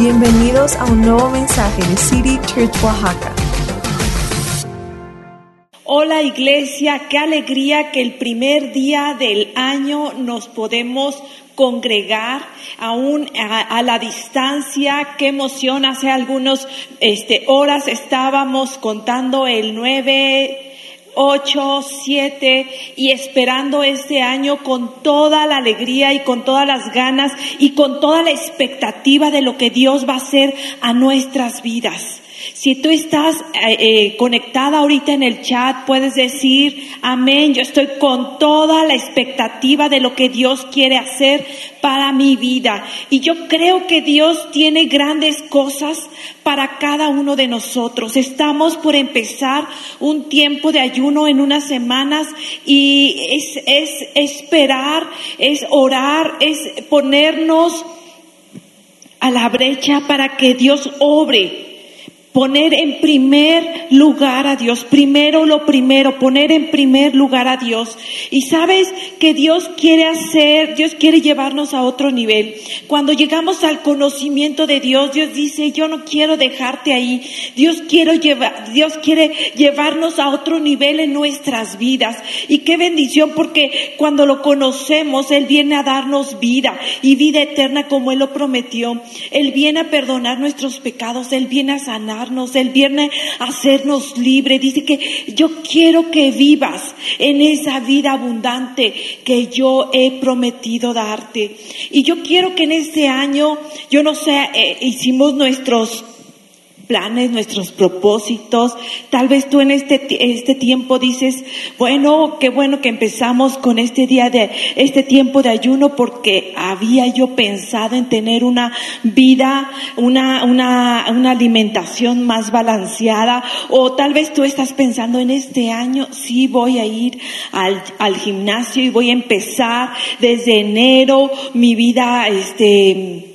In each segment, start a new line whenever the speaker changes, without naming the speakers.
Bienvenidos a un nuevo mensaje de City Church Oaxaca.
Hola iglesia, qué alegría que el primer día del año nos podemos congregar aún a, la distancia, qué emoción, hace algunas este, horas estábamos contando el 9, 8, 7 y esperando este año con toda la alegría y con todas las ganas y con toda la expectativa de lo que Dios va a hacer a nuestras vidas. Si tú estás eh, eh, conectada ahorita en el chat, puedes decir, amén, yo estoy con toda la expectativa de lo que Dios quiere hacer para mi vida. Y yo creo que Dios tiene grandes cosas para cada uno de nosotros. Estamos por empezar un tiempo de ayuno en unas semanas y es, es esperar, es orar, es ponernos a la brecha para que Dios obre Poner en primer lugar a Dios, primero lo primero, poner en primer lugar a Dios. Y sabes que Dios quiere hacer, Dios quiere llevarnos a otro nivel. Cuando llegamos al conocimiento de Dios, Dios dice, yo no quiero dejarte ahí. Dios quiere llevar, Dios quiere llevarnos a otro nivel en nuestras vidas. Y qué bendición porque cuando lo conocemos, Él viene a darnos vida y vida eterna como Él lo prometió. Él viene a perdonar nuestros pecados, Él viene a sanar el viernes hacernos libre. Dice que yo quiero que vivas en esa vida abundante que yo he prometido darte. Y yo quiero que en este año, yo no sé, eh, hicimos nuestros planes, nuestros propósitos. Tal vez tú en este, este tiempo dices, bueno, qué bueno que empezamos con este día de, este tiempo de ayuno porque había yo pensado en tener una vida, una, una, una alimentación más balanceada. O tal vez tú estás pensando en este año, sí voy a ir al, al gimnasio y voy a empezar desde enero mi vida, este,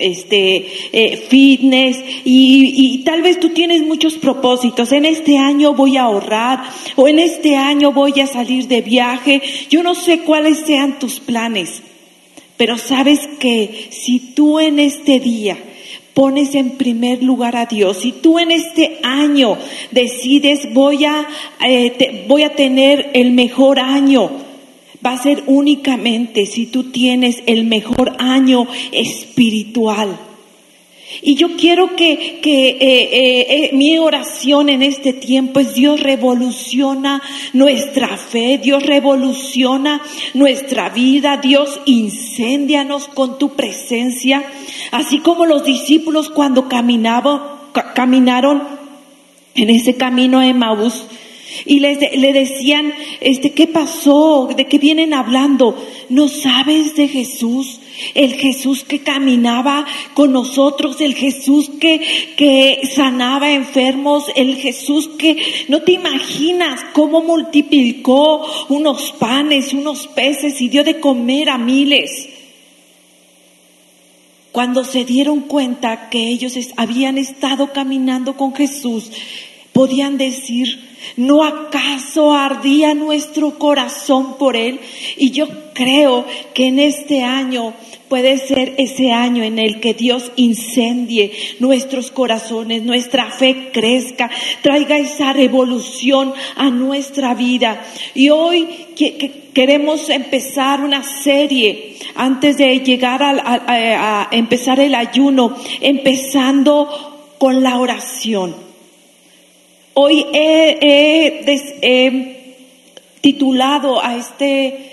este, eh, fitness y, tal vez tú tienes muchos propósitos. En este año voy a ahorrar o en este año voy a salir de viaje. Yo no sé cuáles sean tus planes, pero sabes que si tú en este día pones en primer lugar a Dios, si tú en este año decides voy a, eh, voy a tener el mejor año, va a ser únicamente si tú tienes el mejor año espiritual. Y yo quiero que, que eh, eh, eh, mi oración en este tiempo es Dios revoluciona nuestra fe, Dios revoluciona nuestra vida, Dios incendianos con tu presencia, así como los discípulos cuando caminaban, caminaron en ese camino a Emaús, y les le decían, este, ¿qué pasó? ¿De qué vienen hablando? ¿No sabes de Jesús? El Jesús que caminaba con nosotros, el Jesús que, que sanaba enfermos, el Jesús que no te imaginas cómo multiplicó unos panes, unos peces y dio de comer a miles. Cuando se dieron cuenta que ellos habían estado caminando con Jesús, podían decir, ¿No acaso ardía nuestro corazón por Él? Y yo creo que en este año puede ser ese año en el que Dios incendie nuestros corazones, nuestra fe crezca, traiga esa revolución a nuestra vida. Y hoy queremos empezar una serie antes de llegar a empezar el ayuno, empezando con la oración. Hoy he, titulado a, este,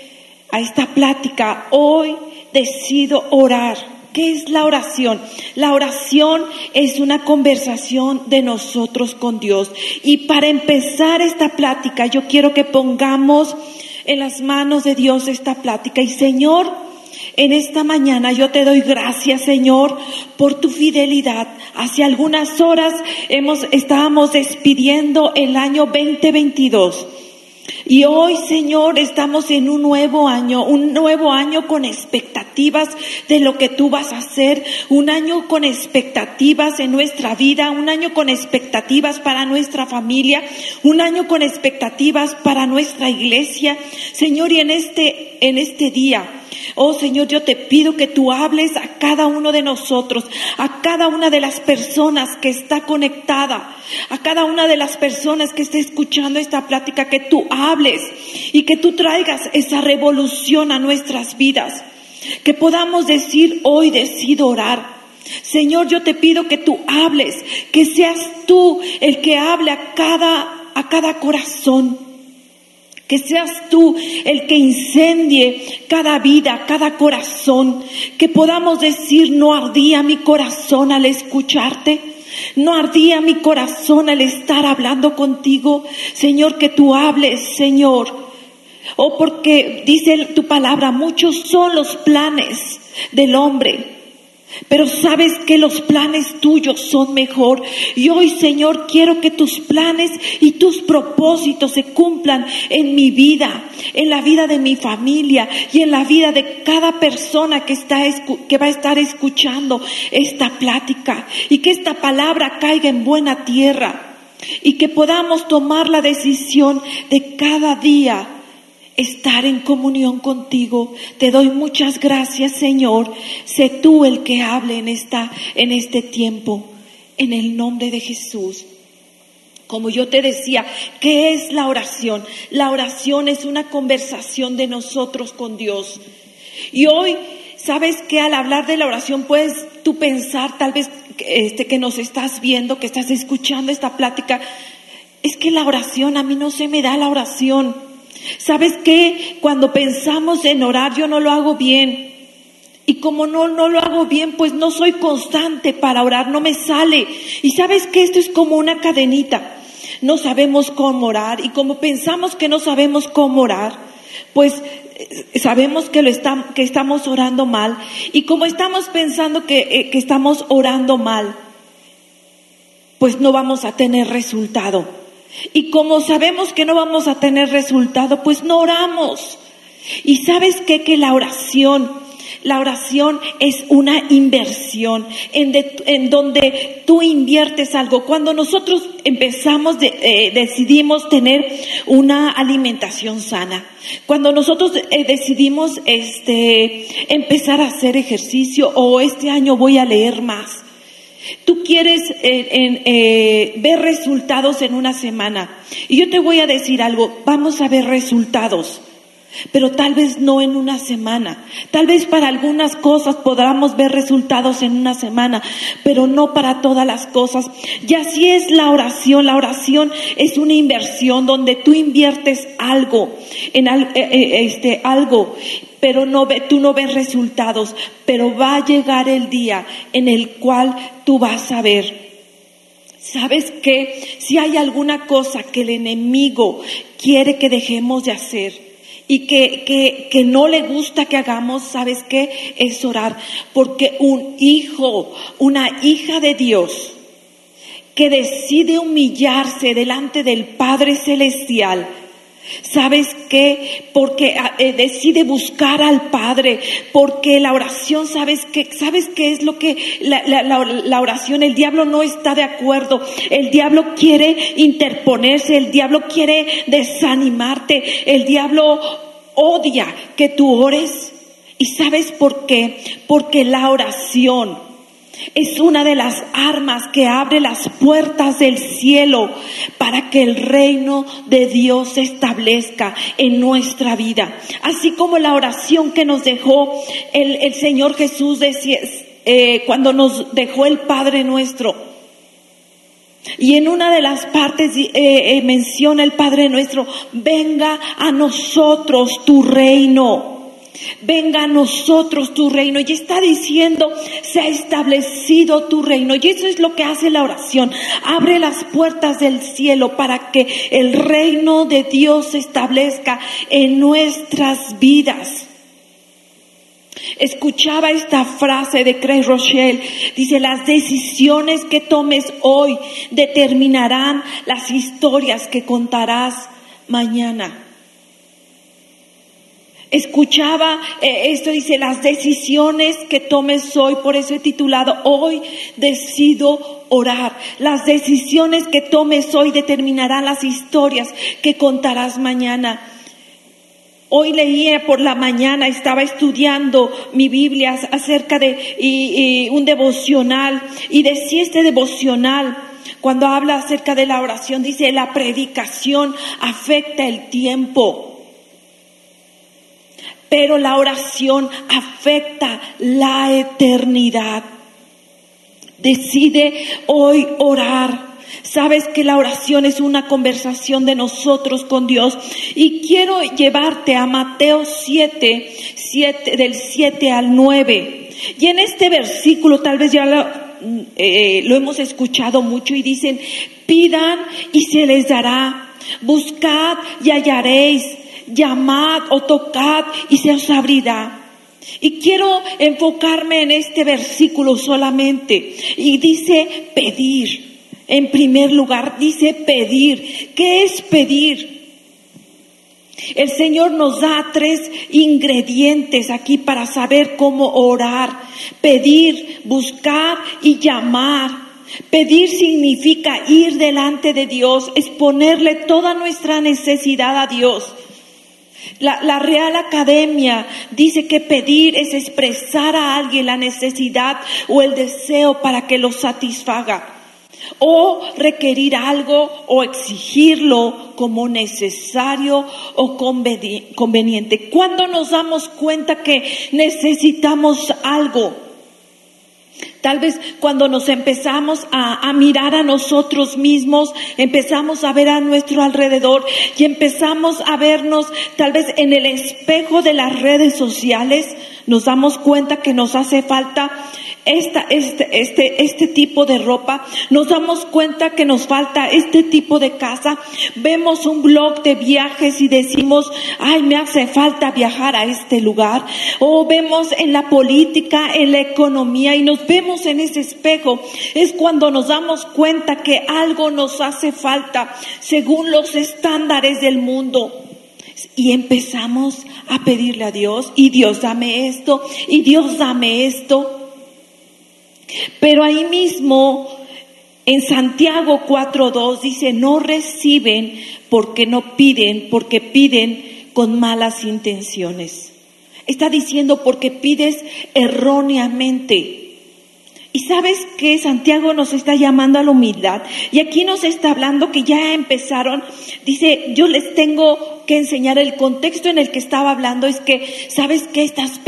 a esta plática, hoy decido orar. ¿Qué es la oración? La oración es una conversación de nosotros con Dios. Y para empezar esta plática, yo quiero que pongamos en las manos de Dios esta plática. Y Señor, en esta mañana yo te doy gracias, Señor, por tu fidelidad. Hace algunas horas hemos, estábamos despidiendo el año 2022. Y hoy, Señor, estamos en un nuevo año, un nuevo año con expectativas de lo que tú vas a hacer, un año con expectativas en nuestra vida, un año con expectativas para nuestra familia, un año con expectativas para nuestra iglesia. Señor, y en este, en este día, Oh Señor, yo te pido que tú hables a cada uno de nosotros, a cada una de las personas que está conectada, a cada una de las personas que está escuchando esta plática, que tú hables y que tú traigas esa revolución a nuestras vidas. Que podamos decir, hoy decido orar. Señor, yo te pido que tú hables, que seas tú el que hable a cada, a cada corazón. Que seas tú el que incendie cada vida, cada corazón. Que podamos decir, no ardía mi corazón al escucharte. No ardía mi corazón al estar hablando contigo. Señor, que tú hables, Señor. O porque dice tu palabra, muchos son los planes del hombre pero sabes que los planes tuyos son mejor. Y hoy, Señor, quiero que tus planes y tus propósitos se cumplan en mi vida, en la vida de mi familia y en la vida de cada persona que, está, que va a estar escuchando esta plática. Y que esta palabra caiga en buena tierra. Y que podamos tomar la decisión de cada día estar en comunión contigo. Te doy muchas gracias, Señor. Sé tú el que hable en esta en este tiempo en el nombre de Jesús. Como yo te decía, ¿qué es la oración? La oración es una conversación de nosotros con Dios. Y hoy, ¿sabes que al hablar de la oración puedes tú pensar, tal vez este que nos estás viendo, que estás escuchando esta plática, es que la oración a mí no se me da la oración. ¿Sabes qué? Cuando pensamos en orar, yo no lo hago bien. Y como no, no lo hago bien, pues no soy constante para orar, no me sale. Y sabes que esto es como una cadenita. No sabemos cómo orar y como pensamos que no sabemos cómo orar, pues eh, sabemos que, lo que estamos orando mal. Y como estamos pensando que, eh, que estamos orando mal, pues no vamos a tener resultado. Y como sabemos que no vamos a tener resultado, pues no oramos. Y sabes qué? Que la oración, la oración es una inversión en, donde tú inviertes algo. Cuando nosotros empezamos, eh, decidimos tener una alimentación sana, cuando nosotros eh, decidimos este, empezar a hacer ejercicio o este año voy a leer más, Tú quieres eh, eh, ver resultados en una semana. Y yo te voy a decir algo, vamos a ver resultados, pero tal vez no en una semana. Tal vez para algunas cosas podamos ver resultados en una semana, pero no para todas las cosas. Y así es la oración. La oración es una inversión donde tú inviertes algo, en eh, este, algo pero no ve, tú no ves resultados, pero va a llegar el día en el cual tú vas a ver. ¿Sabes qué? Si hay alguna cosa que el enemigo quiere que dejemos de hacer y que, que, que no le gusta que hagamos, ¿sabes qué? Es orar. Porque un hijo, una hija de Dios que decide humillarse delante del Padre Celestial, ¿Sabes qué? Porque ah, eh, decide buscar al Padre, porque la oración, ¿sabes qué? ¿Sabes qué es lo que la, la, oración? El diablo no está de acuerdo, el diablo quiere interponerse, el diablo quiere desanimarte, el diablo odia que tú ores. ¿Y sabes por qué? Porque la oración es una de las armas que abre las puertas del cielo para que el reino de Dios se establezca en nuestra vida. Así como la oración que nos dejó el, Señor Jesús decía, eh, cuando nos dejó el Padre nuestro. Y en una de las partes eh, eh, menciona el Padre nuestro, venga a nosotros tu reino. Venga a nosotros tu reino. Y está diciendo, se ha establecido tu reino. Y eso es lo que hace la oración. Abre las puertas del cielo para que el reino de Dios se establezca en nuestras vidas. Escuchaba esta frase de Craig Rochelle. Dice, las decisiones que tomes hoy determinarán las historias que contarás mañana. Escuchaba eh, esto, dice, las decisiones que tomes hoy, por eso he titulado, hoy decido orar. Las decisiones que tomes hoy determinarán las historias que contarás mañana. Hoy leía por la mañana, estaba estudiando mi Biblia acerca de y, un devocional y decía este devocional, cuando habla acerca de la oración, dice, la predicación afecta el tiempo, pero la oración afecta la eternidad. Decide hoy orar Sabes que la oración es una conversación de nosotros con Dios. Y quiero llevarte a Mateo 7, 7 del 7 al 9. Y en este versículo tal vez ya lo, eh, lo hemos escuchado mucho y dicen, pidan y se les dará. Buscad y hallaréis. Llamad o tocad y se os abrirá. Y quiero enfocarme en este versículo solamente. Y dice pedir. En primer lugar, dice pedir. ¿Qué es pedir? El Señor nos da tres ingredientes aquí para saber cómo orar. Pedir, buscar y llamar. Pedir significa ir delante de Dios, exponerle toda nuestra necesidad a Dios. La, la, Real Academia dice que pedir es expresar a alguien la necesidad o el deseo para que lo satisfaga o requerir algo o exigirlo como necesario o conveniente. Cuando nos damos cuenta que necesitamos algo, Tal vez cuando nos empezamos a, mirar a nosotros mismos, empezamos a ver a nuestro alrededor y empezamos a vernos tal vez en el espejo de las redes sociales, nos damos cuenta que nos hace falta esta, este, este, este tipo de ropa, nos damos cuenta que nos falta este tipo de casa, vemos un blog de viajes y decimos, ay, me hace falta viajar a este lugar, o vemos en la política, en la economía y nos vemos en ese espejo, es cuando nos damos cuenta que algo nos hace falta según los estándares del mundo. Y empezamos a pedirle a Dios, y Dios dame esto, y Dios dame esto. Pero ahí mismo, en Santiago 4.2 dice, no reciben porque no piden, porque piden con malas intenciones. Está diciendo porque pides erróneamente. Y sabes que Santiago nos está llamando a la humildad. Y aquí nos está hablando que ya empezaron. Dice, yo les tengo que enseñar el contexto en el que estaba hablando. Es que, ¿sabes qué estás,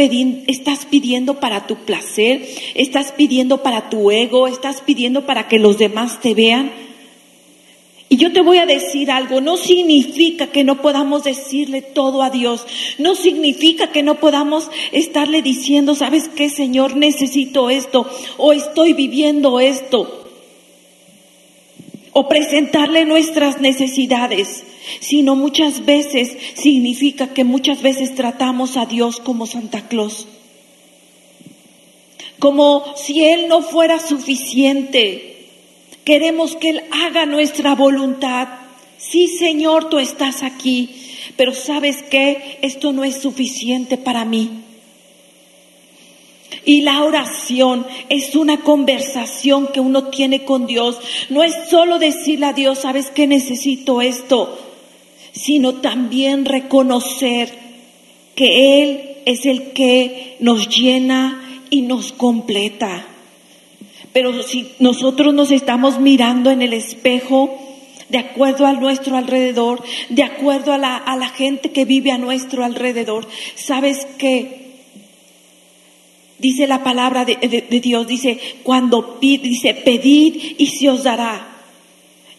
estás pidiendo para tu placer? ¿Estás pidiendo para tu ego? ¿Estás pidiendo para que los demás te vean? Y yo te voy a decir algo, no significa que no podamos decirle todo a Dios, no significa que no podamos estarle diciendo, ¿sabes qué, Señor? Necesito esto o estoy viviendo esto. O presentarle nuestras necesidades, sino muchas veces significa que muchas veces tratamos a Dios como Santa Claus. Como si Él no fuera suficiente Queremos que Él haga nuestra voluntad. Sí, Señor, tú estás aquí, pero sabes que esto no es suficiente para mí. Y la oración es una conversación que uno tiene con Dios. No es solo decirle a Dios, sabes que necesito esto, sino también reconocer que Él es el que nos llena y nos completa. Pero si nosotros nos estamos mirando en el espejo, de acuerdo a nuestro alrededor, de acuerdo a la, a la gente que vive a nuestro alrededor, ¿sabes qué? Dice la palabra de, de Dios, dice, cuando pide, dice, pedid y se os dará.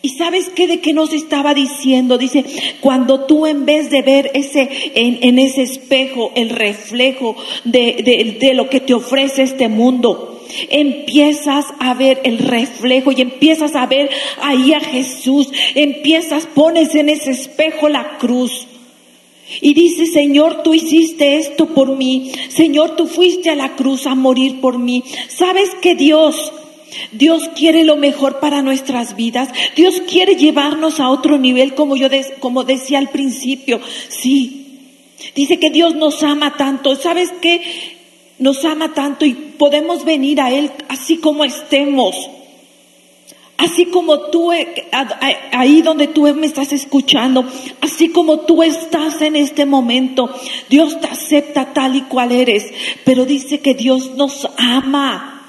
¿Y sabes qué de qué nos estaba diciendo? Dice, cuando tú en vez de ver ese, en, en ese espejo, el reflejo de, de, de lo que te ofrece este mundo, empiezas a ver el reflejo y empiezas a ver ahí a Jesús, empiezas, pones en ese espejo la cruz. Y dice, Señor, tú hiciste esto por mí. Señor, tú fuiste a la cruz a morir por mí. ¿Sabes que Dios, Dios quiere lo mejor para nuestras vidas? Dios quiere llevarnos a otro nivel, como yo como decía al principio. Sí. Dice que Dios nos ama tanto. ¿Sabes qué? Nos ama tanto y podemos venir a Él así como estemos. Así como tú, eh, ahí donde tú me estás escuchando, así como tú estás en este momento, Dios te acepta tal y cual eres, pero dice que Dios nos ama.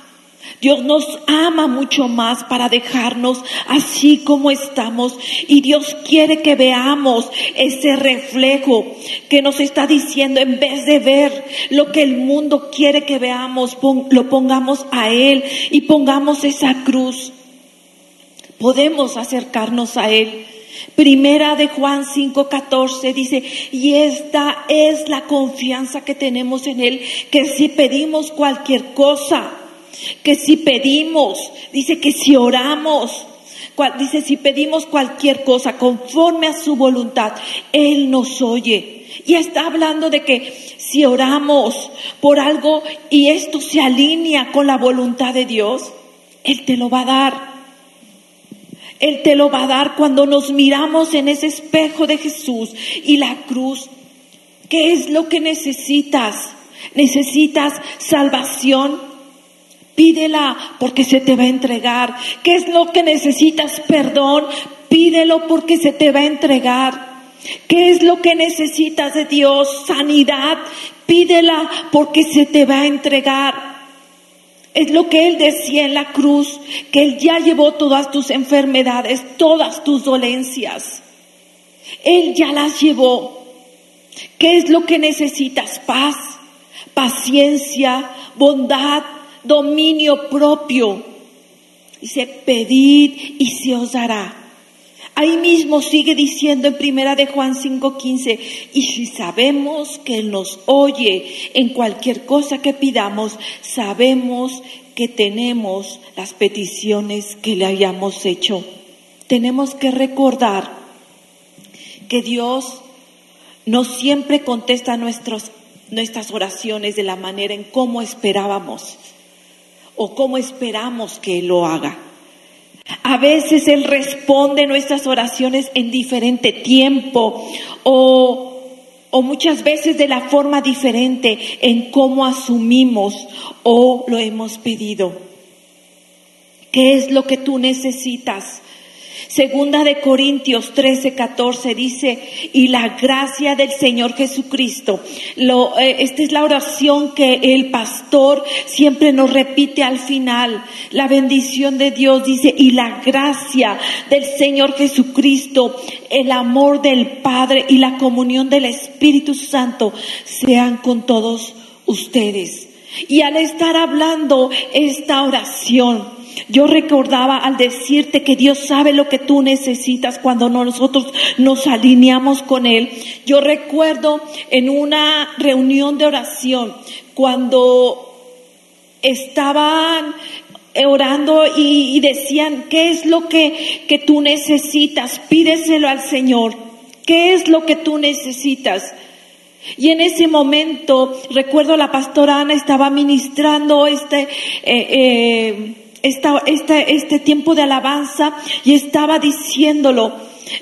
Dios nos ama mucho más para dejarnos así como estamos y Dios quiere que veamos ese reflejo que nos está diciendo en vez de ver lo que el mundo quiere que veamos, lo pongamos a Él y pongamos esa cruz. Podemos acercarnos a Él. Primera de Juan 5:14 dice, y esta es la confianza que tenemos en Él, que si pedimos cualquier cosa, que si pedimos, dice que si oramos, dice si pedimos cualquier cosa conforme a su voluntad, Él nos oye. Y está hablando de que si oramos por algo y esto se alinea con la voluntad de Dios, Él te lo va a dar. Él te lo va a dar cuando nos miramos en ese espejo de Jesús y la cruz. ¿Qué es lo que necesitas? ¿Necesitas salvación? Pídela porque se te va a entregar. ¿Qué es lo que necesitas? Perdón. Pídelo porque se te va a entregar. ¿Qué es lo que necesitas de Dios? Sanidad. Pídela porque se te va a entregar. Es lo que Él decía en la cruz, que Él ya llevó todas tus enfermedades, todas tus dolencias. Él ya las llevó. ¿Qué es lo que necesitas? Paz, paciencia, bondad, dominio propio. Dice, pedid y se os dará. Ahí mismo sigue diciendo en primera de Juan 5:15, y si sabemos que Él nos oye en cualquier cosa que pidamos, sabemos que tenemos las peticiones que le hayamos hecho. Tenemos que recordar que Dios no siempre contesta nuestros, nuestras oraciones de la manera en cómo esperábamos o cómo esperamos que Él lo haga. A veces Él responde nuestras oraciones en diferente tiempo o, o muchas veces de la forma diferente en cómo asumimos o lo hemos pedido. ¿Qué es lo que tú necesitas? Segunda de Corintios 13, 14 dice, y la gracia del Señor Jesucristo. Lo, eh, esta es la oración que el pastor siempre nos repite al final. La bendición de Dios dice, y la gracia del Señor Jesucristo, el amor del Padre y la comunión del Espíritu Santo sean con todos ustedes. Y al estar hablando esta oración, yo recordaba al decirte que Dios sabe lo que tú necesitas cuando nosotros nos alineamos con Él. Yo recuerdo en una reunión de oración cuando estaban orando y, decían, ¿qué es lo que, que tú necesitas? Pídeselo al Señor. ¿Qué es lo que tú necesitas? Y en ese momento, recuerdo la pastora Ana estaba ministrando este, eh, eh, esta, este tiempo de alabanza y estaba diciéndolo.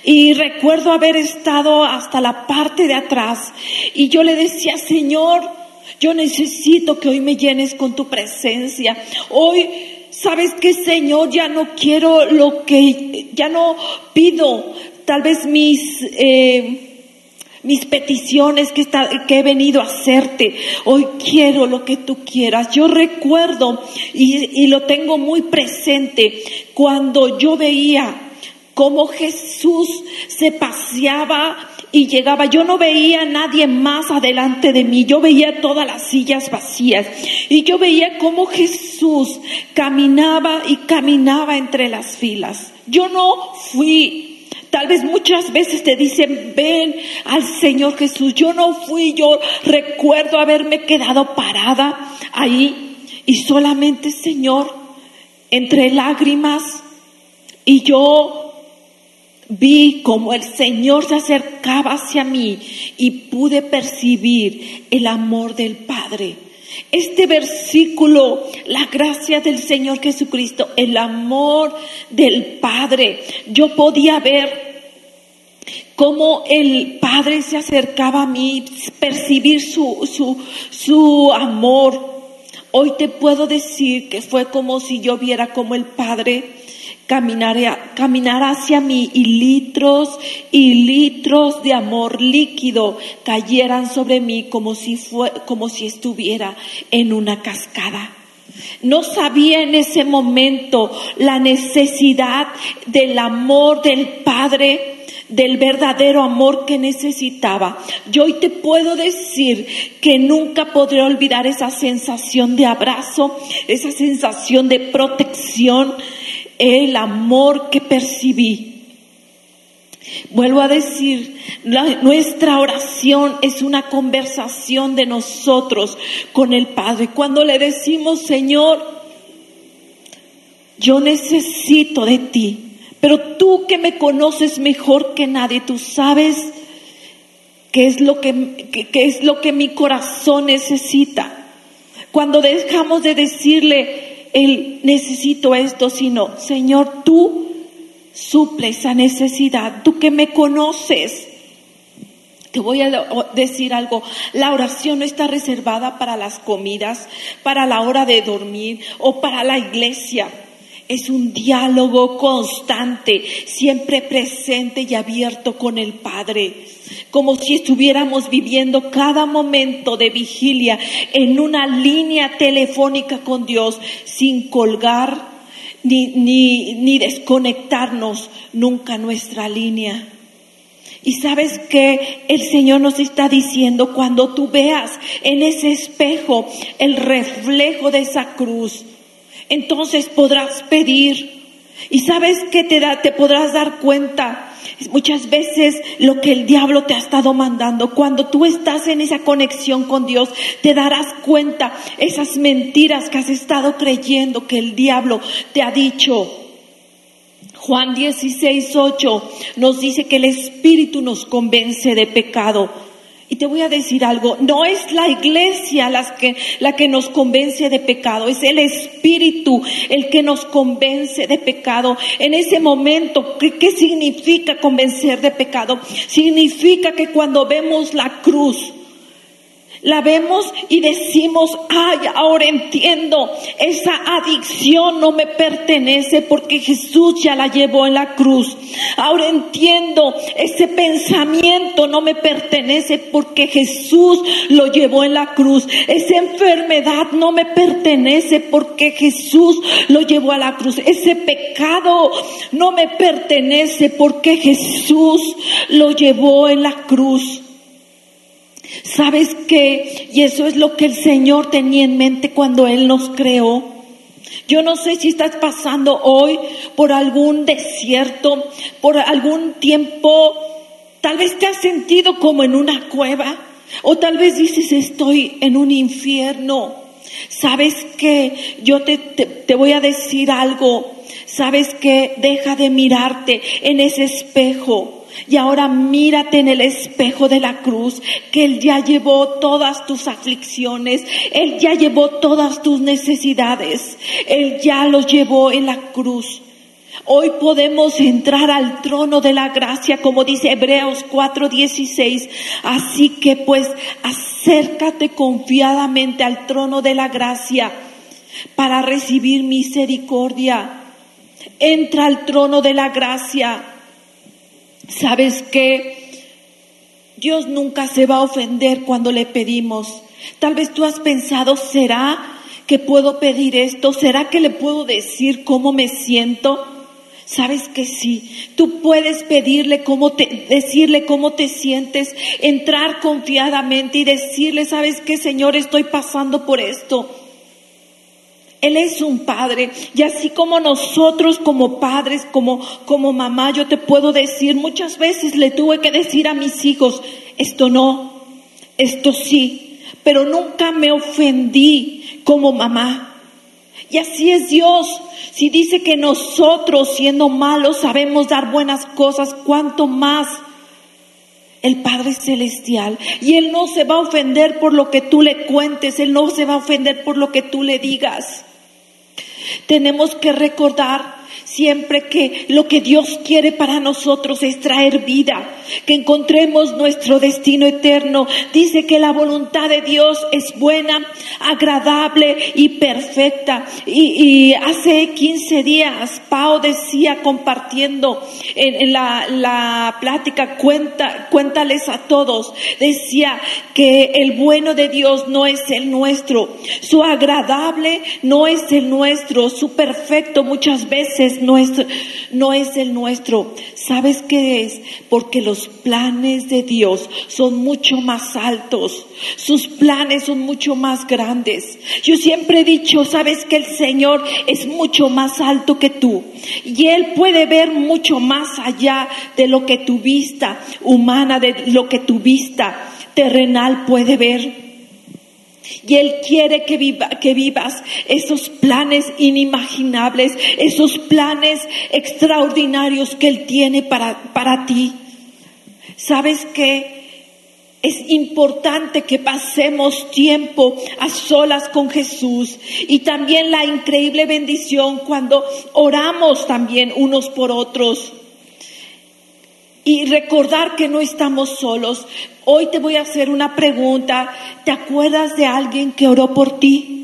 Y recuerdo haber estado hasta la parte de atrás y yo le decía, Señor, yo necesito que hoy me llenes con tu presencia. Hoy, ¿sabes qué, Señor? Ya no quiero lo que, ya no pido tal vez mis... Eh, mis peticiones que, que he venido a hacerte. Hoy quiero lo que tú quieras. Yo recuerdo y, y lo tengo muy presente cuando yo veía cómo Jesús se paseaba y llegaba. Yo no veía a nadie más adelante de mí. Yo veía todas las sillas vacías. Y yo veía cómo Jesús caminaba y caminaba entre las filas. Yo no fui Tal vez muchas veces te dicen, ven al Señor Jesús. Yo no fui, yo recuerdo haberme quedado parada ahí y solamente, Señor, entre lágrimas y yo vi como el Señor se acercaba hacia mí y pude percibir el amor del Padre. Este versículo, la gracia del Señor Jesucristo, el amor del Padre, yo podía ver cómo el Padre se acercaba a mí, percibir su, su, su amor. Hoy te puedo decir que fue como si yo viera como el Padre caminará, caminar hacia mí y litros y litros de amor líquido cayeran sobre mí como si, fue, como si estuviera en una cascada. No sabía en ese momento la necesidad del amor del Padre del verdadero amor que necesitaba. Yo hoy te puedo decir que nunca podré olvidar esa sensación de abrazo, esa sensación de protección, el amor que percibí. Vuelvo a decir, nuestra oración es una conversación de nosotros con el Padre. Cuando le decimos, Señor, yo necesito de ti. Pero tú que me conoces mejor que nadie, tú sabes qué es lo que, es lo que mi corazón necesita. Cuando dejamos de decirle, el necesito esto, sino, Señor, tú suple esa necesidad, tú que me conoces. Te voy a decir algo, la oración no está reservada para las comidas, para la hora de dormir o para la iglesia es un diálogo constante, siempre presente y abierto con el Padre, como si estuviéramos viviendo cada momento de vigilia en una línea telefónica con Dios, sin colgar ni, ni, ni desconectarnos nunca nuestra línea. Y sabes que el Señor nos está diciendo cuando tú veas en ese espejo el reflejo de esa cruz, entonces podrás pedir. Y sabes que te, da, te podrás dar cuenta muchas veces lo que el diablo te ha estado mandando. Cuando tú estás en esa conexión con Dios, te darás cuenta esas mentiras que has estado creyendo que el diablo te ha dicho. Juan 16, 8 nos dice que el Espíritu nos convence de pecado y te voy a decir algo, no es la iglesia la que, la que nos convence de pecado, es el Espíritu el que nos convence de pecado. En ese momento, ¿qué, qué significa convencer de pecado? Significa que cuando vemos la cruz, la vemos y decimos, ay, ahora entiendo, esa adicción no me pertenece porque Jesús ya la llevó en la cruz. Ahora entiendo, ese pensamiento no me pertenece porque Jesús lo llevó en la cruz. Esa enfermedad no me pertenece porque Jesús lo llevó a la cruz. Ese pecado no me pertenece porque Jesús lo llevó en la cruz. ¿Sabes qué? Y eso es lo que el Señor tenía en mente cuando Él nos creó. Yo no sé si estás pasando hoy por algún desierto, por algún tiempo, tal vez te has sentido como en una cueva, o tal vez dices estoy en un infierno. ¿Sabes qué? Yo te, te, voy a decir algo. ¿Sabes qué? Deja de mirarte en ese espejo y ahora mírate en el espejo de la cruz, que Él ya llevó todas tus aflicciones, Él ya llevó todas tus necesidades, Él ya los llevó en la cruz. Hoy podemos entrar al trono de la gracia, como dice Hebreos 4:16. Así que pues acércate confiadamente al trono de la gracia para recibir misericordia. Entra al trono de la gracia ¿Sabes qué? Dios nunca se va a ofender cuando le pedimos. Tal vez tú has pensado, ¿será que puedo pedir esto? ¿Será que le puedo decir cómo me siento? Sabes que sí, tú puedes pedirle cómo te, decirle cómo te sientes, entrar confiadamente y decirle, sabes qué, Señor, estoy pasando por esto. Él es un padre y así como nosotros como padres, como, como mamá, yo te puedo decir, muchas veces le tuve que decir a mis hijos, esto no, esto sí, pero nunca me ofendí como mamá. Y así es Dios. Si dice que nosotros siendo malos sabemos dar buenas cosas, cuanto más el Padre Celestial. Y Él no se va a ofender por lo que tú le cuentes, Él no se va a ofender por lo que tú le digas. Tenemos que recordar siempre que lo que Dios quiere para nosotros es traer vida, que encontremos nuestro destino eterno. Dice que la voluntad de Dios es buena, agradable y perfecta. Y, hace 15 días, Pau decía compartiendo en, la, la, plática, cuenta, cuéntales a todos, decía que el bueno de Dios no es el nuestro, su agradable no es el nuestro, su perfecto muchas veces nuestro, no es el nuestro. ¿Sabes qué es? Porque los planes de Dios son mucho más altos, sus planes son mucho más grandes. Yo siempre he dicho, sabes que el Señor es mucho más alto que tú y Él puede ver mucho más allá de lo que tu vista humana, de lo que tu vista terrenal puede ver. Y Él quiere que, que vivas esos planes inimaginables, esos planes extraordinarios que Él tiene para, para ti. ¿Sabes qué? Es importante que pasemos tiempo a solas con Jesús y también la increíble bendición cuando oramos también unos por otros y recordar que no estamos solos. Hoy te voy a hacer una pregunta. ¿Te acuerdas de alguien que oró por ti?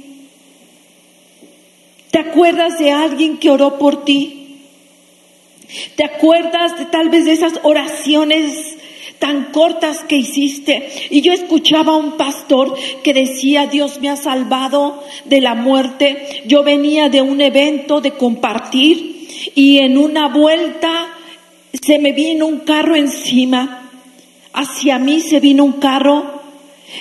¿Te acuerdas de alguien que oró por ti? ¿Te acuerdas de tal vez de esas oraciones tan cortas que hiciste? Y yo escuchaba a un pastor que decía, Dios me ha salvado de la muerte. Yo venía de un evento de compartir y en una vuelta se me vino un carro encima, hacia mí se vino un carro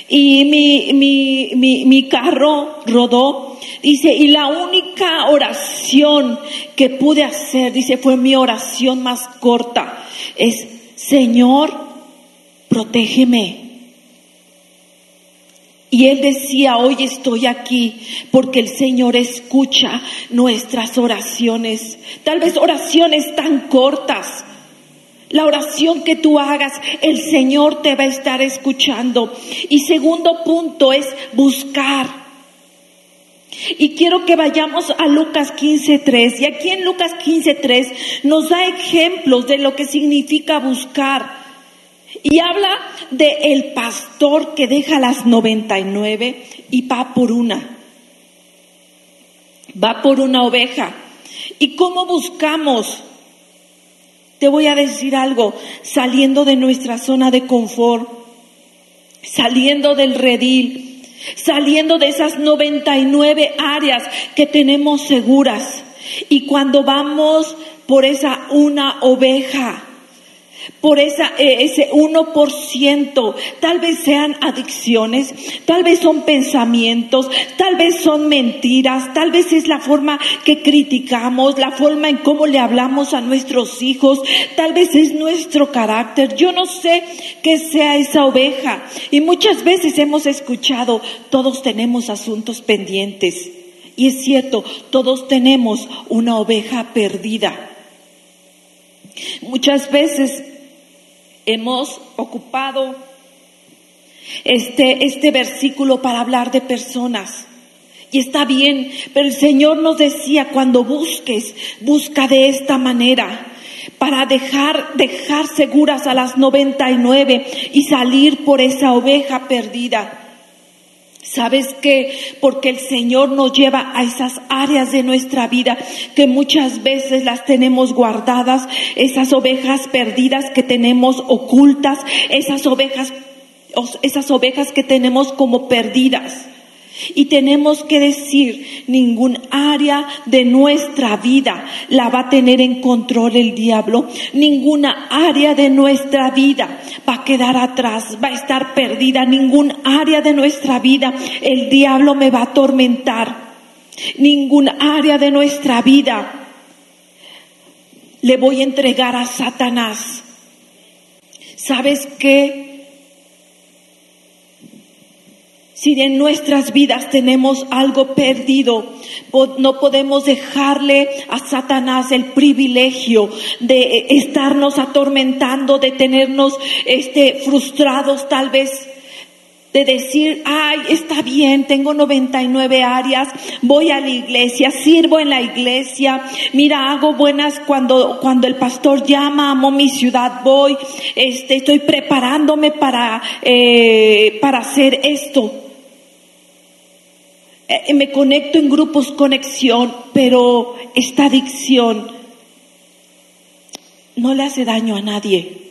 y mi, mi, mi, mi carro rodó. Dice, y la única oración que pude hacer, dice, fue mi oración más corta, es, Señor, protégeme. Y él decía, hoy estoy aquí porque el Señor escucha nuestras oraciones, tal vez oraciones tan cortas, la oración que tú hagas, el Señor te va a estar escuchando. Y segundo punto es buscar. Y quiero que vayamos a Lucas 15.3. Y aquí en Lucas 15.3 nos da ejemplos de lo que significa buscar. Y habla de el pastor que deja las 99 y va por una. Va por una oveja. ¿Y cómo buscamos? Te voy a decir algo, saliendo de nuestra zona de confort, saliendo del redil, saliendo de esas 99 áreas que tenemos seguras. Y cuando vamos por esa una oveja, por esa, eh, ese 1%. Tal vez sean adicciones, tal vez son pensamientos, tal vez son mentiras, tal vez es la forma que criticamos, la forma en cómo le hablamos a nuestros hijos, tal vez es nuestro carácter. Yo no sé qué sea esa oveja. Y muchas veces hemos escuchado, todos tenemos asuntos pendientes. Y es cierto, todos tenemos una oveja perdida. Muchas veces hemos ocupado este, este versículo para hablar de personas. Y está bien, pero el Señor nos decía, cuando busques, busca de esta manera para dejar, dejar seguras a las 99 y salir por esa oveja perdida. ¿Sabes qué? Porque el Señor nos lleva a esas áreas de nuestra vida que muchas veces las tenemos guardadas, esas ovejas perdidas que tenemos ocultas, esas ovejas, esas ovejas que tenemos como perdidas. Y tenemos que decir, ningún área de nuestra vida la va a tener en control el diablo. Ninguna área de nuestra vida va a quedar atrás, va a estar perdida. Ningún área de nuestra vida el diablo me va a atormentar. Ningún área de nuestra vida le voy a entregar a Satanás. ¿Sabes qué? Si en nuestras vidas tenemos algo perdido, no podemos dejarle a Satanás el privilegio de estarnos atormentando, de tenernos este, frustrados tal vez de decir, ay, está bien, tengo 99 áreas, voy a la iglesia, sirvo en la iglesia, mira, hago buenas cuando, cuando el pastor llama, amo mi ciudad, voy, este, estoy preparándome para, eh, para hacer esto. Eh, me conecto en grupos conexión, pero esta adicción no le hace daño a nadie.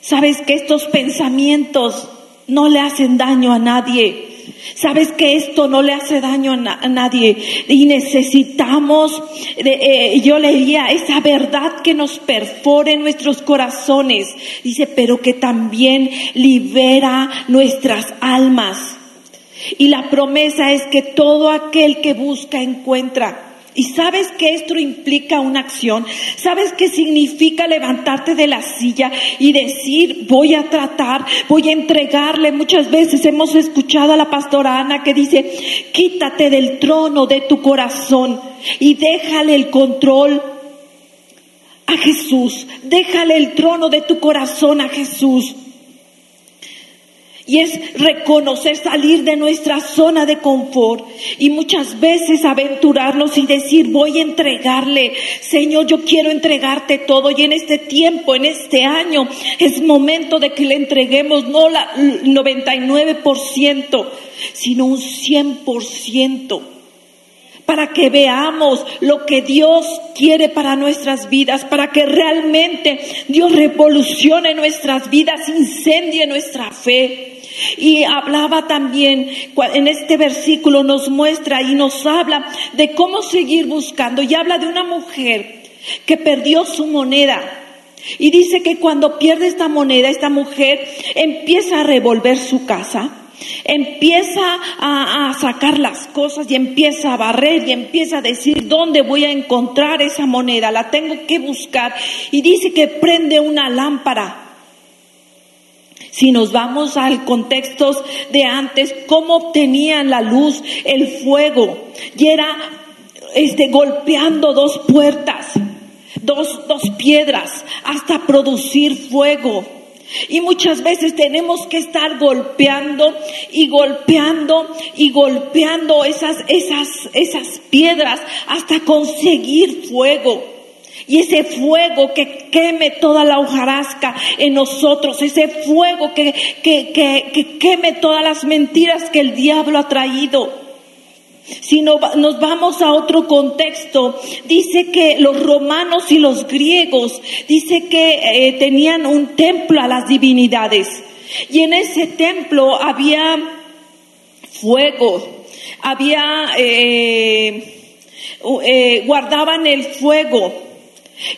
Sabes que estos pensamientos no le hacen daño a nadie. Sabes que esto no le hace daño a, nadie y necesitamos, eh, yo leía esa verdad que nos perfore nuestros corazones. Dice, pero que también libera nuestras almas. Y la promesa es que todo aquel que busca encuentra. Y sabes que esto implica una acción, sabes que significa levantarte de la silla y decir, voy a tratar, voy a entregarle. Muchas veces hemos escuchado a la pastora Ana que dice, quítate del trono de tu corazón y déjale el control a Jesús, déjale el trono de tu corazón a Jesús. Y es reconocer, salir de nuestra zona de confort y muchas veces aventurarnos y decir, voy a entregarle, Señor, yo quiero entregarte todo. Y en este tiempo, en este año, es momento de que le entreguemos no la 99%, sino un 100% para que veamos lo que Dios quiere para nuestras vidas, para que realmente Dios revolucione nuestras vidas, incendie nuestra fe. Y hablaba también, en este versículo nos muestra y nos habla de cómo seguir buscando. Y habla de una mujer que perdió su moneda. Y dice que cuando pierde esta moneda, esta mujer empieza a revolver su casa, empieza a, sacar las cosas y empieza a barrer y empieza a decir dónde voy a encontrar esa moneda, la tengo que buscar. Y dice que prende una lámpara si nos vamos al contexto de antes, cómo obtenían la luz, el fuego, y era este, golpeando dos puertas, dos, dos piedras, hasta producir fuego. Y muchas veces tenemos que estar golpeando y golpeando y golpeando esas, esas, esas piedras hasta conseguir fuego. Y ese fuego que queme toda la hojarasca en nosotros, ese fuego que, que, que, queme todas las mentiras que el diablo ha traído. Si no, nos vamos a otro contexto, dice que los romanos y los griegos, dice que eh, tenían un templo a las divinidades. Y en ese templo había fuego, había, eh, eh, guardaban el fuego.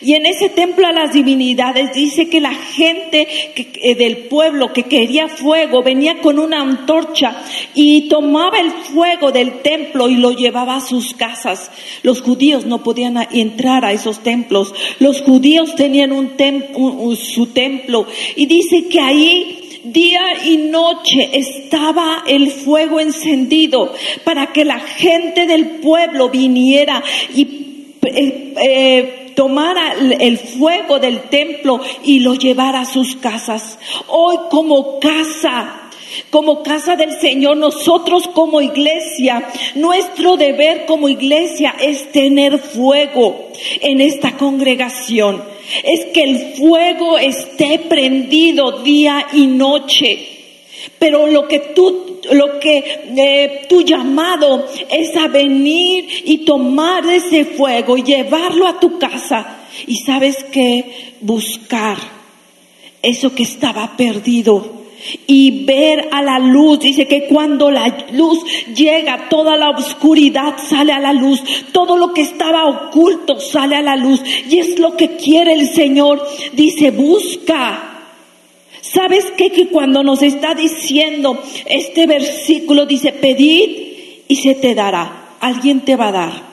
Y en ese templo a las divinidades dice que la gente eh, del pueblo que quería fuego venía con una antorcha y tomaba el fuego del templo y lo llevaba a sus casas. Los judíos no podían entrar a esos templos. Los judíos tenían un, su templo y dice que ahí día y noche estaba el fuego encendido para que la gente del pueblo viniera y eh, eh, tomara el fuego del templo y lo llevara a sus casas. Hoy como casa como casa del Señor, nosotros como iglesia, nuestro deber como iglesia es tener fuego en esta congregación. Es que el fuego esté prendido día y noche. Pero lo que tú, lo que eh, tu llamado es a venir y tomar ese fuego y llevarlo a tu casa. Y sabes que buscar eso que estaba perdido y ver a la luz. Dice que cuando la luz llega, toda la oscuridad sale a la luz, todo lo que estaba oculto sale a la luz. Y es lo que quiere el Señor. Dice, busca ¿Sabes qué? Que cuando nos está diciendo este versículo dice, pedid y se te dará, alguien te va a dar.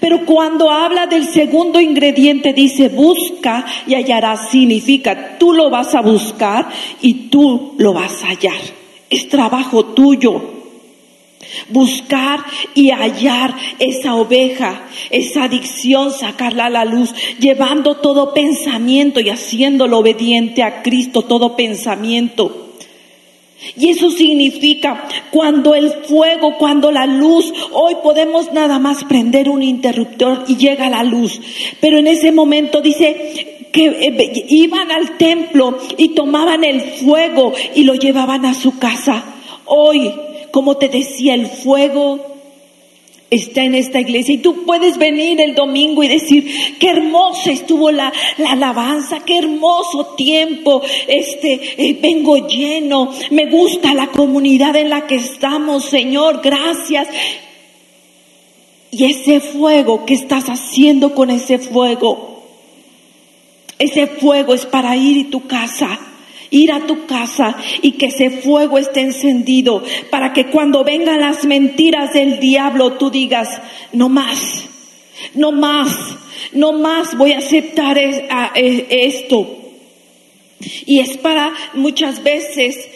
Pero cuando habla del segundo ingrediente dice, busca y hallarás, significa, tú lo vas a buscar y tú lo vas a hallar. Es trabajo tuyo buscar y hallar esa oveja, esa adicción, sacarla a la luz, llevando todo pensamiento y haciéndolo obediente a Cristo, todo pensamiento. Y eso significa cuando el fuego, cuando la luz, hoy podemos nada más prender un interruptor y llega la luz. Pero en ese momento dice que eh, iban al templo y tomaban el fuego y lo llevaban a su casa. Hoy, como te decía, el fuego está en esta iglesia y tú puedes venir el domingo y decir qué hermosa estuvo la, alabanza, qué hermoso tiempo, este, eh, vengo lleno, me gusta la comunidad en la que estamos, Señor, gracias. Y ese fuego, ¿qué estás haciendo con ese fuego? Ese fuego es para ir a tu casa ir a tu casa y que ese fuego esté encendido para que cuando vengan las mentiras del diablo tú digas, no más, no más, no más voy a aceptar esto. Y es para muchas veces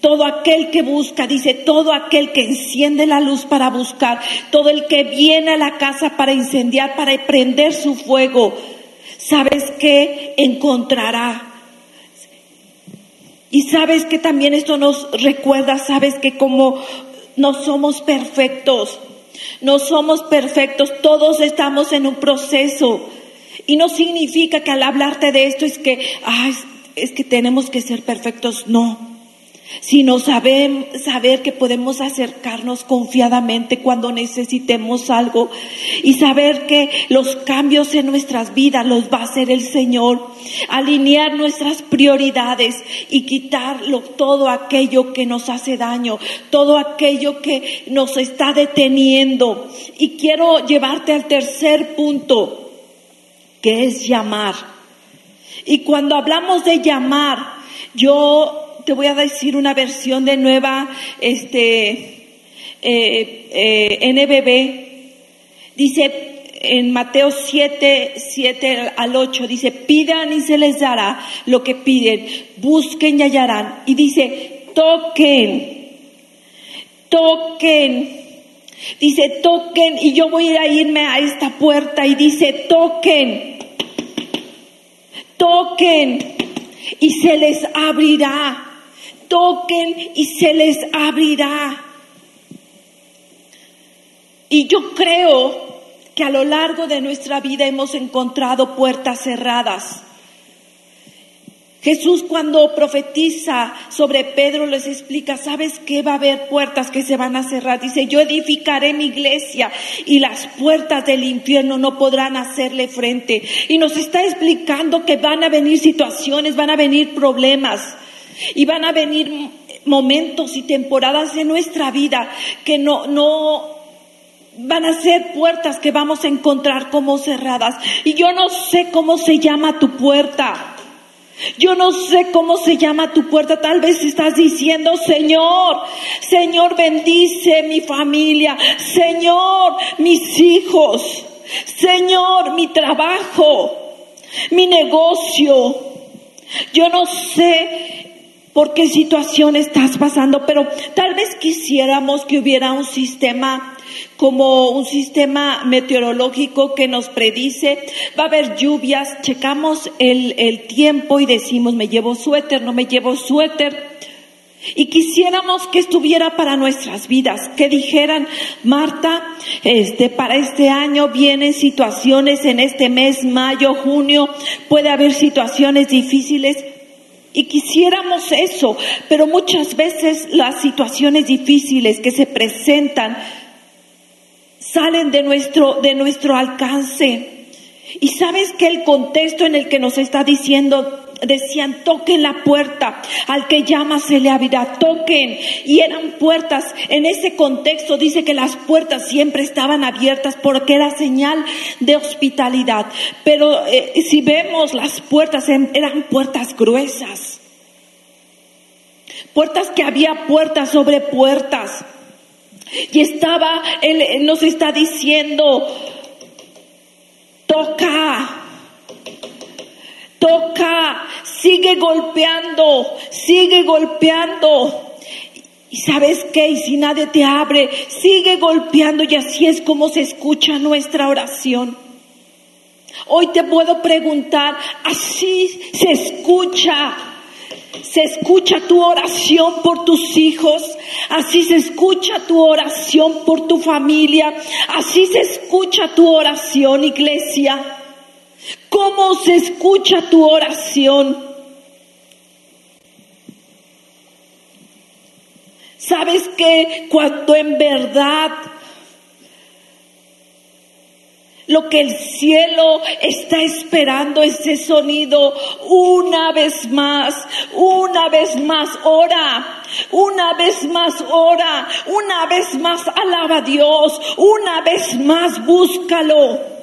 todo aquel que busca, dice, todo aquel que enciende la luz para buscar, todo el que viene a la casa para incendiar, para prender su fuego, ¿sabes qué? Encontrará y sabes que también esto nos recuerda, sabes que como no somos perfectos, no somos perfectos, todos estamos en un proceso. Y no significa que al hablarte de esto es que, ay, es que tenemos que ser perfectos, no sino saber, saber que podemos acercarnos confiadamente cuando necesitemos algo y saber que los cambios en nuestras vidas los va a hacer el Señor, alinear nuestras prioridades y quitar todo aquello que nos hace daño, todo aquello que nos está deteniendo. Y quiero llevarte al tercer punto, que es llamar. Y cuando hablamos de llamar, yo te voy a decir una versión de nueva, este, eh, eh, NBB. Dice en Mateo 7, 7 al 8, dice, pidan y se les dará lo que piden, busquen y hallarán. Y dice, toquen, toquen. Dice, toquen y yo voy a irme a esta puerta y dice, toquen, toquen y se les abrirá toquen y se les abrirá. Y yo creo que a lo largo de nuestra vida hemos encontrado puertas cerradas. Jesús cuando profetiza sobre Pedro les explica, ¿sabes qué? Va a haber puertas que se van a cerrar. Dice, yo edificaré mi iglesia y las puertas del infierno no podrán hacerle frente. Y nos está explicando que van a venir situaciones, van a venir problemas. Y van a venir momentos y temporadas en nuestra vida que no, no, van a ser puertas que vamos a encontrar como cerradas. Y yo no sé cómo se llama tu puerta. Yo no sé cómo se llama tu puerta. Tal vez estás diciendo, Señor, Señor, bendice mi familia. Señor, mis hijos. Señor, mi trabajo, mi negocio. Yo no sé por qué situación estás pasando, pero tal vez quisiéramos que hubiera un sistema como un sistema meteorológico que nos predice, va a haber lluvias, checamos el, el tiempo y decimos, me llevo suéter, no me llevo suéter. Y quisiéramos que estuviera para nuestras vidas, que dijeran, Marta, este, para este año vienen situaciones en este mes, mayo, junio, puede haber situaciones difíciles, y quisiéramos eso, pero muchas veces las situaciones difíciles que se presentan salen de nuestro, de nuestro alcance. Y sabes que el contexto en el que nos está diciendo decían, toquen la puerta, al que llama se le abrirá, toquen. Y eran puertas, en ese contexto dice que las puertas siempre estaban abiertas porque era señal de hospitalidad. Pero eh, si vemos las puertas, eran puertas gruesas. Puertas que había puertas sobre puertas. Y estaba, él nos está diciendo, toca, toca, sigue golpeando, sigue golpeando. Y sabes qué, y si nadie te abre, sigue golpeando y así es como se escucha nuestra oración. Hoy te puedo preguntar, así se escucha se escucha tu oración por tus hijos, así se escucha tu oración por tu familia, así se escucha tu oración, iglesia. ¿Cómo se escucha tu oración? ¿Sabes que cuando en verdad lo que el cielo está esperando ese sonido una vez más, una vez más ora, una vez más ora, una vez más alaba a Dios, una vez más búscalo.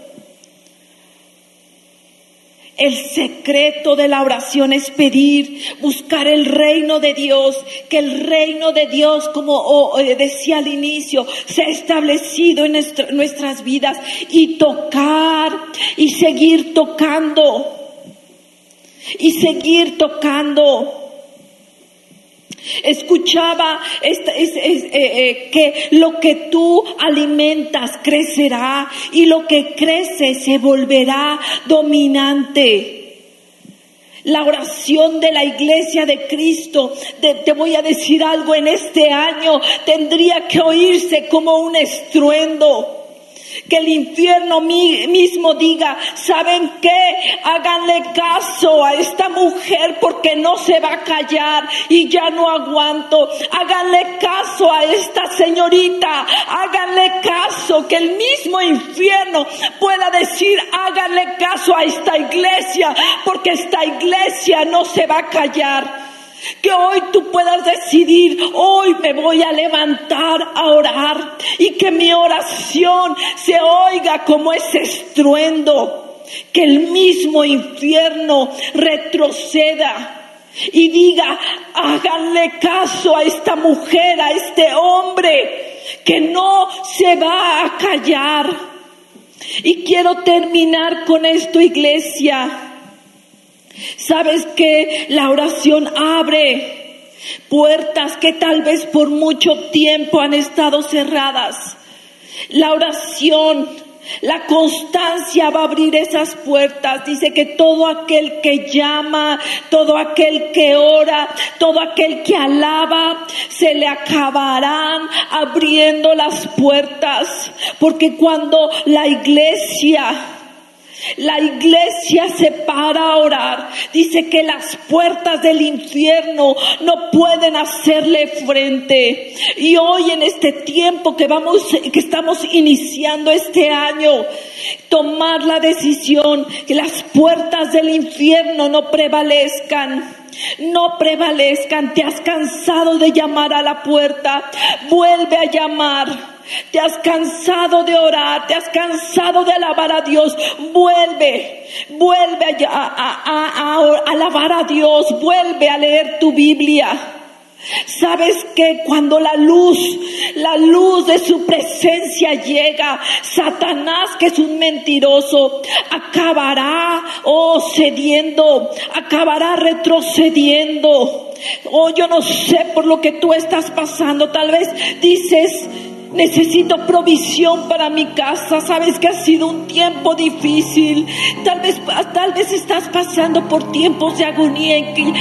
El secreto de la oración es pedir, buscar el reino de Dios, que el reino de Dios, como eh, decía al inicio, se ha establecido en nuestras vidas y tocar y seguir tocando y seguir tocando. Escuchaba eh, eh, que lo que tú alimentas crecerá y lo que crece se volverá dominante. La oración de la iglesia de Cristo, te voy a decir algo en este año, tendría que oírse como un estruendo. Que el infierno mismo diga, ¿saben qué? Háganle caso a esta mujer porque no se va a callar y ya no aguanto. Háganle caso a esta señorita. Háganle caso que el mismo infierno pueda decir, háganle caso a esta iglesia porque esta iglesia no se va a callar. Que hoy tú puedas decidir, hoy me voy a levantar a orar y que mi oración se oiga como ese estruendo. Que el mismo infierno retroceda y diga, háganle caso a esta mujer, a este hombre, que no se va a callar. Y quiero terminar con esto, iglesia. Sabes que la oración abre puertas que tal vez por mucho tiempo han estado cerradas. La oración, la constancia va a abrir esas puertas. Dice que todo aquel que llama, todo aquel que ora, todo aquel que alaba, se le acabarán abriendo las puertas. Porque cuando la iglesia la iglesia se para a orar. Dice que las puertas del infierno no pueden hacerle frente. Y hoy en este tiempo que vamos, que estamos iniciando este año, tomar la decisión que las puertas del infierno no prevalezcan. No prevalezcan, te has cansado de llamar a la puerta, vuelve a llamar, te has cansado de orar, te has cansado de alabar a Dios. Vuelve, vuelve a, alabar a Dios, vuelve a leer tu Biblia. Sabes que cuando la luz, la luz de su presencia llega, Satanás, que es un mentiroso, acabará, oh, cediendo, acabará retrocediendo. Oh, yo no sé por lo que tú estás pasando. Tal vez dices, Necesito provisión para mi casa. Sabes que ha sido un tiempo difícil. Tal vez, tal vez estás pasando por tiempos de agonía en que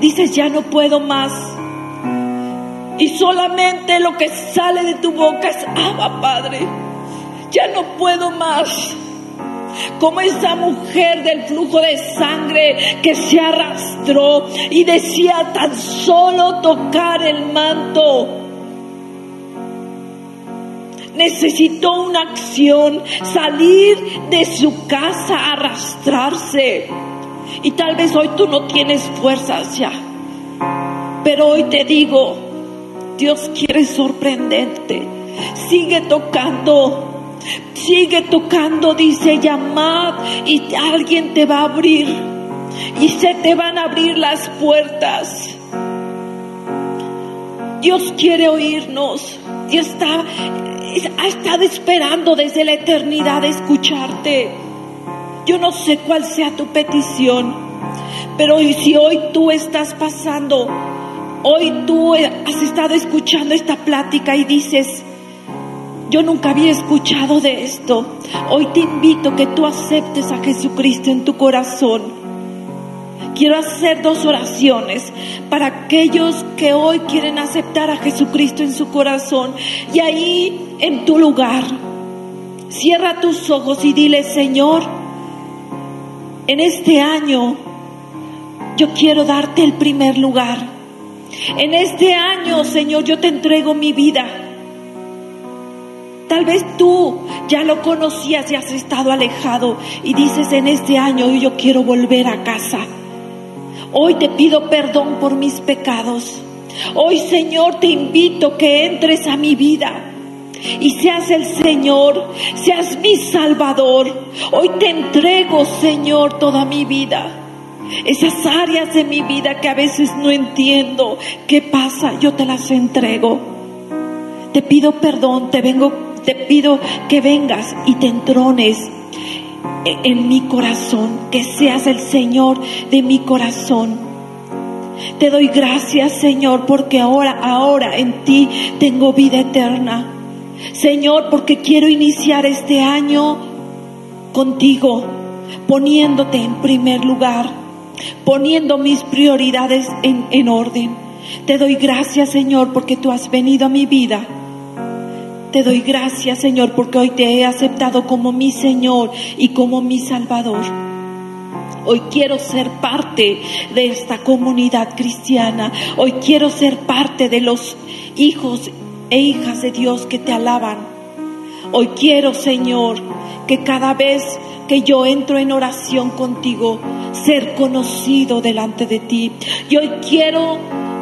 dices ya no puedo más. Y solamente lo que sale de tu boca es, Abba Padre, ya no puedo más. Como esa mujer del flujo de sangre que se arrastró y decía tan solo tocar el manto necesitó una acción, salir de su casa, arrastrarse. Y tal vez hoy tú no tienes fuerzas ya. Pero hoy te digo, Dios quiere sorprenderte. Sigue tocando, sigue tocando, dice, llamad y alguien te va a abrir. Y se te van a abrir las puertas. Dios quiere oírnos. Dios está ha estado esperando desde la eternidad escucharte. Yo no sé cuál sea tu petición, pero si hoy tú estás pasando, hoy tú has estado escuchando esta plática y dices, yo nunca había escuchado de esto. Hoy te invito que tú aceptes a Jesucristo en tu corazón quiero hacer dos oraciones para aquellos que hoy quieren aceptar a Jesucristo en su corazón. Y ahí, en tu lugar, cierra tus ojos y dile, Señor, en este año yo quiero darte el primer lugar. En este año, Señor, yo te entrego mi vida. Tal vez tú ya lo conocías y has estado alejado y dices en este año yo quiero volver a casa. Hoy te pido perdón por mis pecados. Hoy Señor te invito que entres a mi vida y seas el Señor, seas mi Salvador. Hoy te entrego Señor toda mi vida. Esas áreas de mi vida que a veces no entiendo qué pasa, yo te las entrego. Te pido perdón, te vengo, te pido que vengas y te entrones en mi corazón, que seas el Señor de mi corazón. Te doy gracias, Señor, porque ahora, ahora en ti tengo vida eterna. Señor, porque quiero iniciar este año contigo, poniéndote en primer lugar poniendo mis prioridades en, orden. Te doy gracias, Señor, porque tú has venido a mi vida. Te doy gracias, Señor, porque hoy te he aceptado como mi Señor y como mi Salvador. Hoy quiero ser parte de esta comunidad cristiana. Hoy quiero ser parte de los hijos e hijas de Dios que te alaban. Hoy quiero, Señor, que cada vez que yo entro en oración contigo, ser conocido delante de ti. Y hoy quiero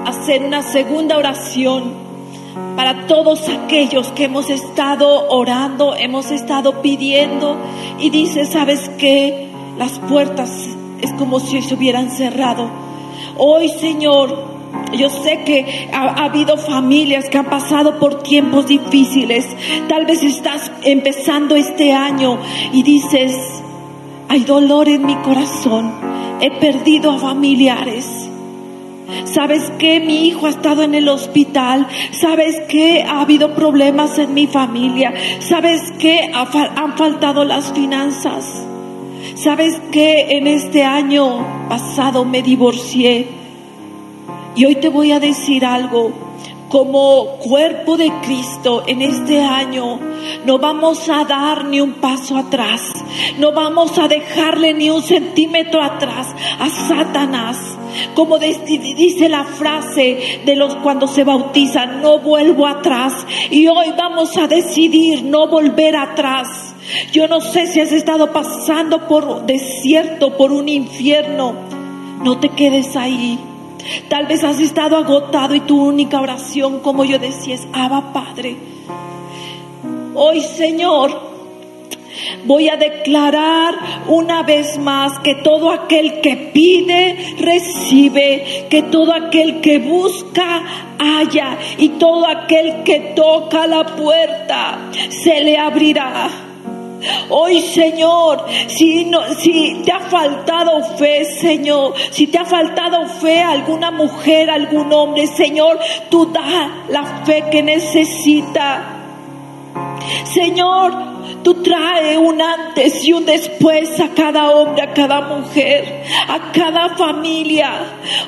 hacer una segunda oración para todos aquellos que hemos estado orando, hemos estado pidiendo y dice, ¿sabes qué? Las puertas es como si se hubieran cerrado. Hoy, Señor, yo sé que ha, habido familias que han pasado por tiempos difíciles. Tal vez estás empezando este año y dices, hay dolor en mi corazón. He perdido a familiares. ¿Sabes que Mi hijo ha estado en el hospital. ¿Sabes que Ha habido problemas en mi familia. ¿Sabes que Han faltado las finanzas. ¿Sabes que En este año pasado me divorcié. Y hoy te voy a decir algo como cuerpo de Cristo en este año no vamos a dar ni un paso atrás, no vamos a dejarle ni un centímetro atrás a Satanás. Como dice la frase de los cuando se bautizan, no vuelvo atrás. Y hoy vamos a decidir no volver atrás. Yo no sé si has estado pasando por desierto, por un infierno. No te quedes ahí. Tal vez has estado agotado y tu única oración, como yo decía, es Abba Padre. Hoy, Señor, Voy a declarar una vez más que todo aquel que pide, recibe, que todo aquel que busca, haya, y todo aquel que toca la puerta, se le abrirá. Hoy, Señor, si, no, si te ha faltado fe, Señor, si te ha faltado fe a alguna mujer, algún hombre, Señor, tú da la fe que necesita. Señor, Tú traes un antes y un después a cada hombre, a cada mujer, a cada familia.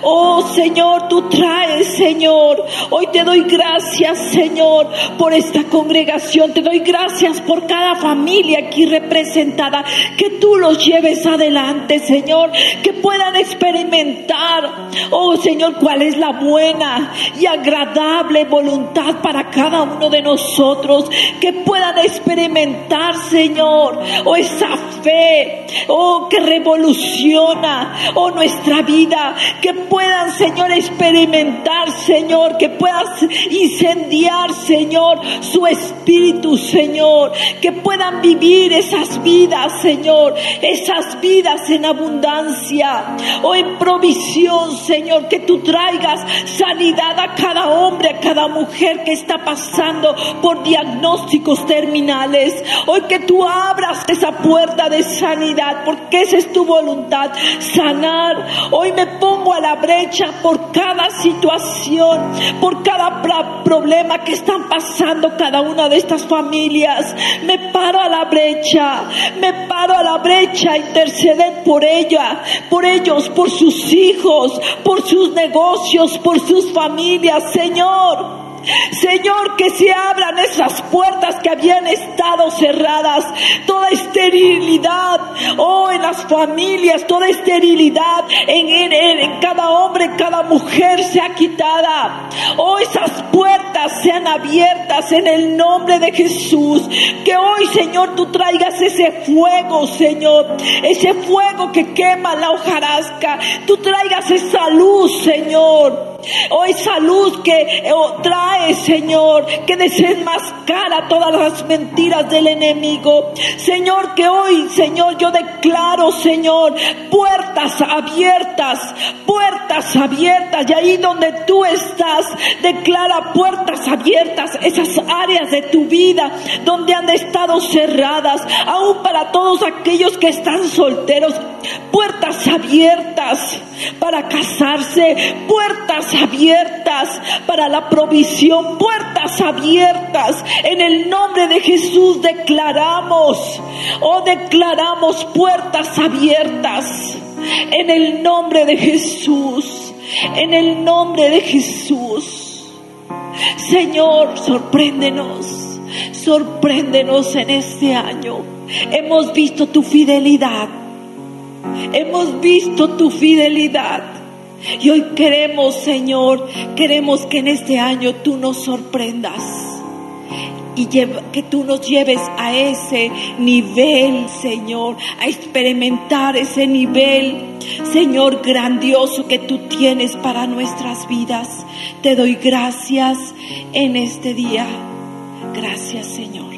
Oh Señor, tú traes, Señor. Hoy te doy gracias, Señor, por esta congregación. Te doy gracias por cada familia aquí representada. Que tú los lleves adelante, Señor. Que puedan experimentar, oh Señor, cuál es la buena y agradable voluntad para cada uno de nosotros. Que puedan experimentar Señor, oh esa fe, oh que revoluciona, oh nuestra vida, que puedan, Señor, experimentar, Señor, que puedas incendiar, Señor, su espíritu, Señor, que puedan vivir esas vidas, Señor, esas vidas en abundancia, oh, en provisión, Señor, que tú traigas sanidad a cada hombre, a cada mujer que está pasando por diagnósticos terminales. Hoy que tú abras esa puerta de sanidad, porque esa es tu voluntad, sanar. Hoy me pongo a la brecha por cada situación, por cada problema que están pasando cada una de estas familias. Me paro a la brecha, me paro a la brecha, interceder por ella, por ellos, por sus hijos, por sus negocios, por sus familias, Señor. Señor, que se abran esas puertas que habían estado cerradas. Toda esterilidad, oh, en las familias, toda esterilidad en, en, cada hombre, en cada mujer sea quitada. Oh, esas puertas sean abiertas en el nombre de Jesús. Que hoy, Señor, tú traigas ese fuego, Señor. Ese fuego que quema la hojarasca. Tú traigas esa luz, Señor. Hoy esa luz que oh, trae, Señor, que desenmascara todas las mentiras del enemigo. Señor, que hoy, Señor, yo declaro, Señor, puertas abiertas, puertas abiertas. Y ahí donde tú estás, declara puertas abiertas, esas áreas de tu vida donde han estado cerradas, aún para todos aquellos que están solteros, puertas abiertas para casarse, puertas abiertas para la provisión, puertas abiertas. En el nombre de Jesús declaramos, oh declaramos puertas abiertas. En el nombre de Jesús, en el nombre de Jesús. Señor, sorpréndenos, sorpréndenos en este año. Hemos visto tu fidelidad. Hemos visto tu fidelidad. Y hoy queremos, Señor, queremos que en este año tú nos sorprendas y que tú nos lleves a ese nivel, Señor, a experimentar ese nivel, Señor, grandioso que tú tienes para nuestras vidas. Te doy gracias en este día. Gracias, Señor.